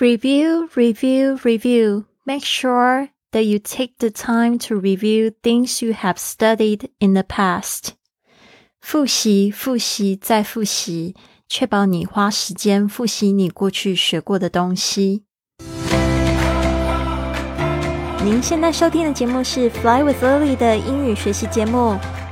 Review, review, review. Make sure that you take the time to review things you have studied in the past. 复习，复习，再复习，确保你花时间复习你过去学过的东西。您现在收听的节目是《Fly with Lily》的英语学习节目，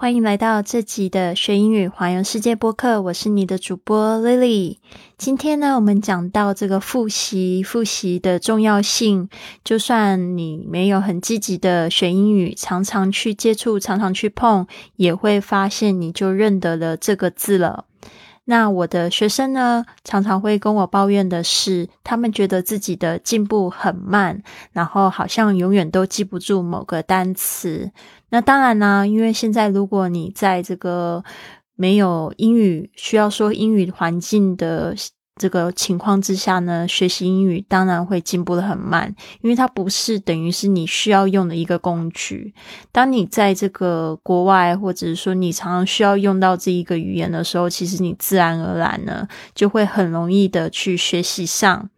欢迎来到这集的学英语环游世界播客，我是你的主播 Lily。今天呢，我们讲到这个复习，复习的重要性。就算你没有很积极的学英语，常常去接触，常常去碰，也会发现你就认得了这个字了。那我的学生呢，常常会跟我抱怨的是，他们觉得自己的进步很慢，然后好像永远都记不住某个单词。那当然呢，因为现在如果你在这个没有英语需要说英语环境的。这个情况之下呢，学习英语当然会进步的很慢，因为它不是等于是你需要用的一个工具。当你在这个国外，或者是说你常常需要用到这一个语言的时候，其实你自然而然呢，就会很容易的去学习上。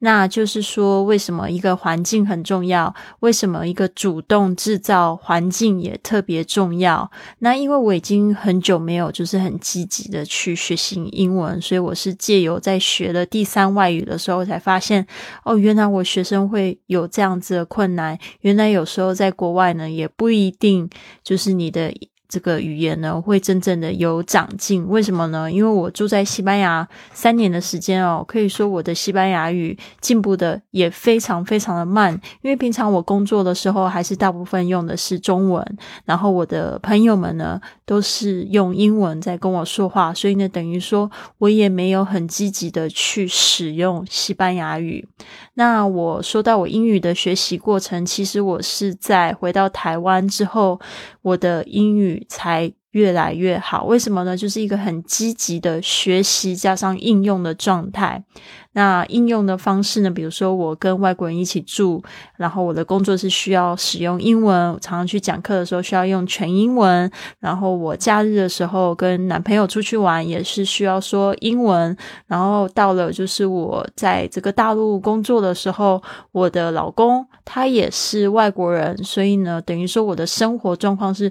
那就是说，为什么一个环境很重要？为什么一个主动制造环境也特别重要？那因为我已经很久没有就是很积极的去学习英文，所以我是借由在学了第三外语的时候才发现，哦，原来我学生会有这样子的困难。原来有时候在国外呢，也不一定就是你的。这个语言呢，会真正的有长进？为什么呢？因为我住在西班牙三年的时间哦，可以说我的西班牙语进步的也非常非常的慢。因为平常我工作的时候，还是大部分用的是中文，然后我的朋友们呢，都是用英文在跟我说话，所以呢，等于说我也没有很积极的去使用西班牙语。那我说到我英语的学习过程，其实我是在回到台湾之后，我的英语。才越来越好，为什么呢？就是一个很积极的学习加上应用的状态。那应用的方式呢？比如说，我跟外国人一起住，然后我的工作是需要使用英文，常常去讲课的时候需要用全英文。然后我假日的时候跟男朋友出去玩，也是需要说英文。然后到了就是我在这个大陆工作的时候，我的老公他也是外国人，所以呢，等于说我的生活状况是。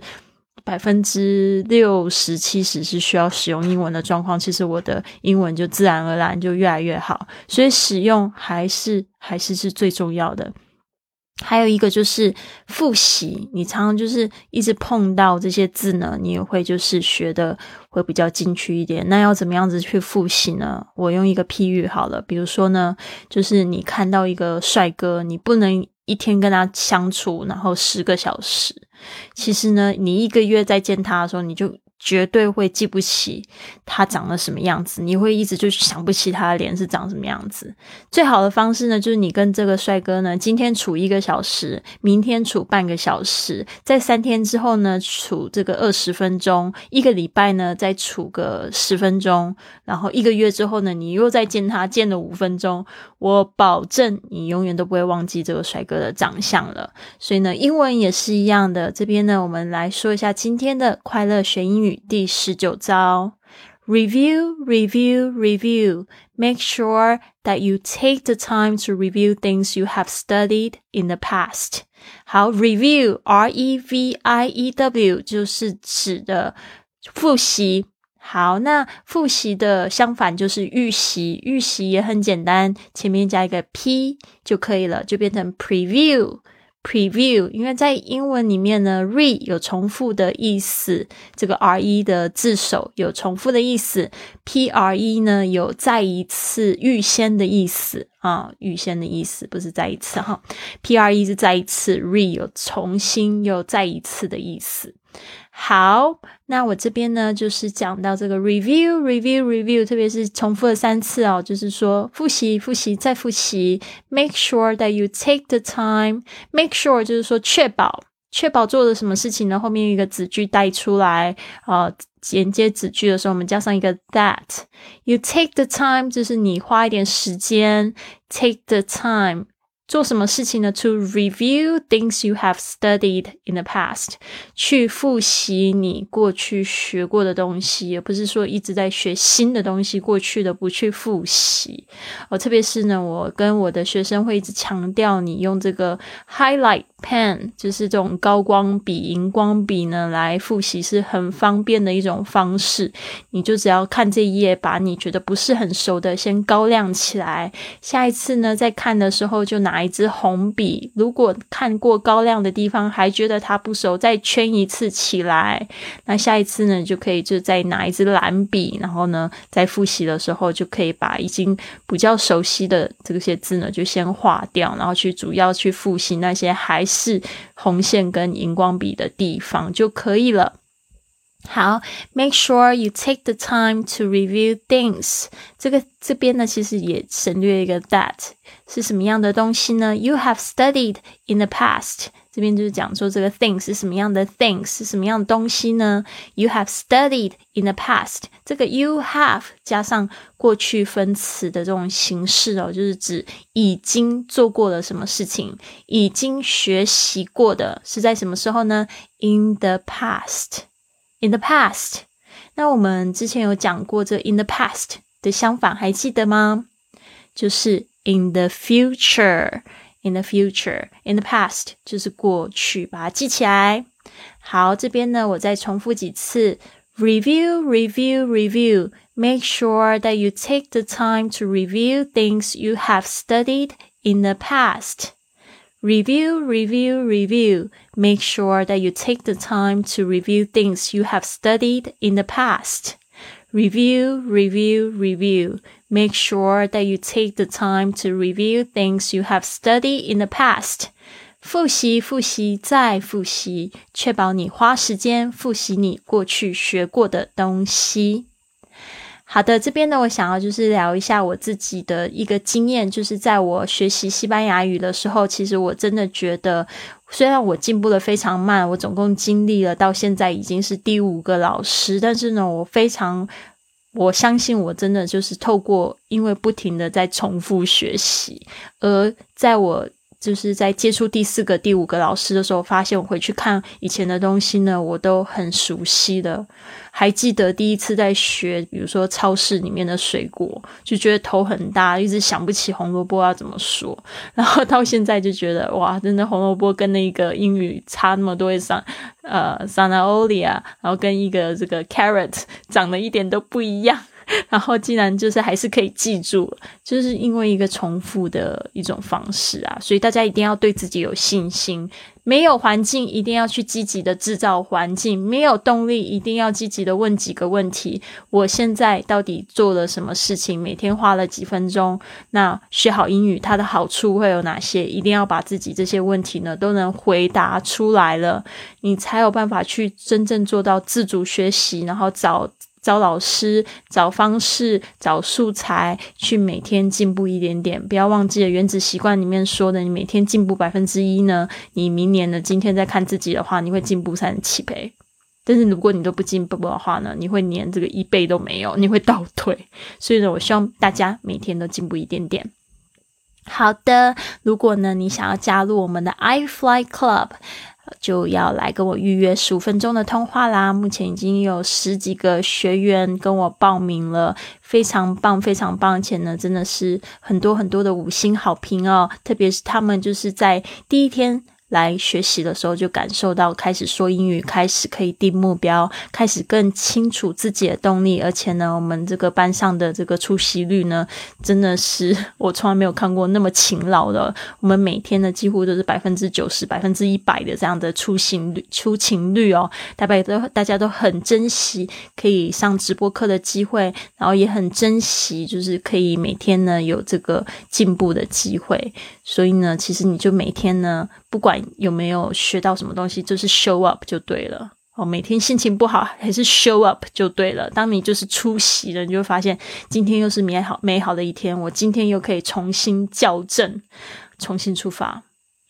百分之六十七十是需要使用英文的状况，其实我的英文就自然而然就越来越好，所以使用还是还是是最重要的。还有一个就是复习，你常常就是一直碰到这些字呢，你也会就是学的会比较进去一点。那要怎么样子去复习呢？我用一个譬喻好了，比如说呢，就是你看到一个帅哥，你不能。一天跟他相处，然后十个小时，其实呢，你一个月再见他的时候，你就。绝对会记不起他长了什么样子，你会一直就想不起他的脸是长什么样子。最好的方式呢，就是你跟这个帅哥呢，今天处一个小时，明天处半个小时，在三天之后呢，处这个二十分钟，一个礼拜呢，再处个十分钟，然后一个月之后呢，你又再见他，见了五分钟，我保证你永远都不会忘记这个帅哥的长相了。所以呢，英文也是一样的。这边呢，我们来说一下今天的快乐学英语。第十九招：review, review, review. Make sure that you take the time to review things you have studied in the past. 好，review, R-E-V-I-E-W 就是指的复习。好，那复习的相反就是预习。预习也很简单，前面加一个 p 就可以了，就变成 preview。 Preview，因为在英文里面呢，re 有重复的意思，这个 re 的字首有重复的意思，pre 呢有再一次、预先的意思。啊，预先的意思不是再一次哈，pre 是再一次，re 有重新又再一次的意思。好，那我这边呢，就是讲到这个 review review review，特别是重复了三次哦，就是说复习复习再复习。Make sure that you take the time. Make sure 就是说确保。确保做了什么事情呢？后面一个子句带出来，呃，连接子句的时候，我们加上一个 that。You take the time，就是你花一点时间，take the time。做什么事情呢？To review things you have studied in the past，去复习你过去学过的东西，而不是说一直在学新的东西，过去的不去复习。哦，特别是呢，我跟我的学生会一直强调，你用这个 highlight。pen 就是这种高光笔、荧光笔呢，来复习是很方便的一种方式。你就只要看这一页，把你觉得不是很熟的先高亮起来。下一次呢，再看的时候就拿拿一支红笔。如果看过高亮的地方还觉得它不熟，再圈一次起来。那下一次呢，就可以就再拿一支蓝笔，然后呢，在复习的时候就可以把已经比较熟悉的这些字呢，就先划掉，然后去主要去复习那些还。是红线跟荧光笔的地方就可以了。好，make sure you take the time to review things。这个这边呢，其实也省略一个 that 是什么样的东西呢？You have studied in the past。这边就是讲说这个 things 是什么样的 things 是什么样的东西呢？You have studied in the past。这个 you have 加上过去分词的这种形式哦，就是指已经做过了什么事情，已经学习过的是在什么时候呢？In the past。 In the past。那我们之前有讲过这 in the past 的相反，还记得吗？就是 in the future。In the future, in the past 就是过去，把它记起来。好，这边呢，我再重复几次：review, review, review. Make sure that you take the time to review things you have studied in the past. Review, review, review. Make sure that you take the time to review things you have studied in the past. Review, review, review. Make sure that you take the time to review things you have studied in the past. 复习，复习，再复习，确保你花时间复习你过去学过的东西。 好的，这边呢，我想要就是聊一下我自己的一个经验，就是在我学习西班牙语的时候，其实我真的觉得，虽然我进步的非常慢，我总共经历了到现在已经是第五个老师，但是呢，我非常。我相信，我真的就是透过，因为不停的在重复学习，而在我就是在接触第四个、第五个老师的时候，发现我回去看以前的东西呢，我都很熟悉的。还记得第一次在学，比如说超市里面的水果，就觉得头很大，一直想不起红萝卜要怎么说。然后到现在就觉得，哇，真的红萝卜跟那个英语差那么多，上呃 s a n a o l i a 然后跟一个这个 carrot 长得一点都不一样。然后竟然就是还是可以记住，就是因为一个重复的一种方式啊，所以大家一定要对自己有信心。没有环境，一定要去积极的制造环境；没有动力，一定要积极的问几个问题：我现在到底做了什么事情？每天花了几分钟？那学好英语，它的好处会有哪些？一定要把自己这些问题呢都能回答出来了，你才有办法去真正做到自主学习，然后找。找老师，找方式，找素材，去每天进步一点点。不要忘记了《原子习惯》里面说的，你每天进步百分之一呢，你明年的今天再看自己的话，你会进步三十七倍。但是如果你都不进步的话呢，你会连这个一倍都没有，你会倒退。所以呢，我希望大家每天都进步一点点。好的，如果呢你想要加入我们的 i Fly Club。就要来跟我预约十五分钟的通话啦！目前已经有十几个学员跟我报名了，非常棒，非常棒！而且呢，真的是很多很多的五星好评哦，特别是他们就是在第一天。来学习的时候，就感受到开始说英语，开始可以定目标，开始更清楚自己的动力。而且呢，我们这个班上的这个出席率呢，真的是我从来没有看过那么勤劳的。我们每天呢，几乎都是百分之九十、百分之一百的这样的出勤率、出勤率哦。大概都大家都很珍惜可以上直播课的机会，然后也很珍惜就是可以每天呢有这个进步的机会。所以呢，其实你就每天呢。不管有没有学到什么东西，就是 show up 就对了。哦，每天心情不好还是 show up 就对了。当你就是出席了，你就会发现今天又是美好美好的一天。我今天又可以重新校正，重新出发。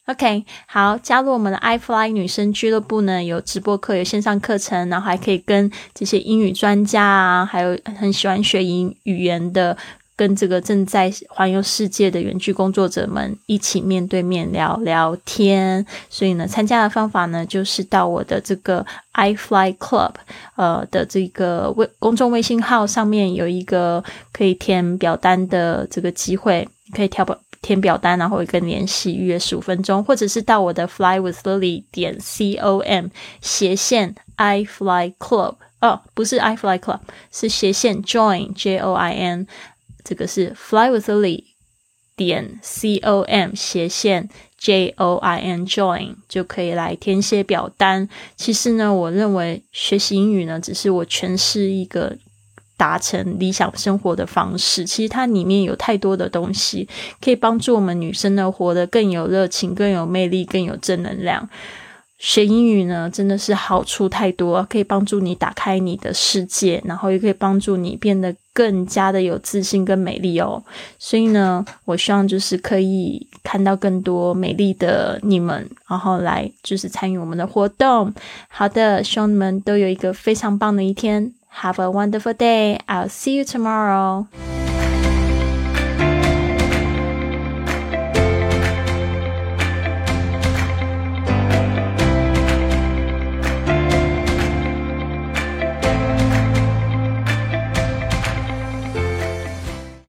OK，好，加入我们的 iFly 女生俱乐部呢，有直播课，有线上课程，然后还可以跟这些英语专家啊，还有很喜欢学英语言的，跟这个正在环游世界的远距工作者们一起面对面聊聊天。所以呢，参加的方法呢，就是到我的这个 iFly Club 呃的这个微公众微信号上面有一个可以填表单的这个机会，可以跳表。填表单，然后跟联系预约十五分钟，或者是到我的 flywithlily 点 com 斜线 i fly club 哦，不是 i fly club，是斜线 join j o i n，这个是 flywithlily 点 com 斜线 j o i n join 就可以来填写表单。其实呢，我认为学习英语呢，只是我诠释一个。达成理想生活的方式，其实它里面有太多的东西可以帮助我们女生呢活得更有热情、更有魅力、更有正能量。学英语呢，真的是好处太多，可以帮助你打开你的世界，然后也可以帮助你变得更加的有自信跟美丽哦。所以呢，我希望就是可以看到更多美丽的你们，然后来就是参与我们的活动。好的，希望你们都有一个非常棒的一天。Have a wonderful day. I'll see you tomorrow.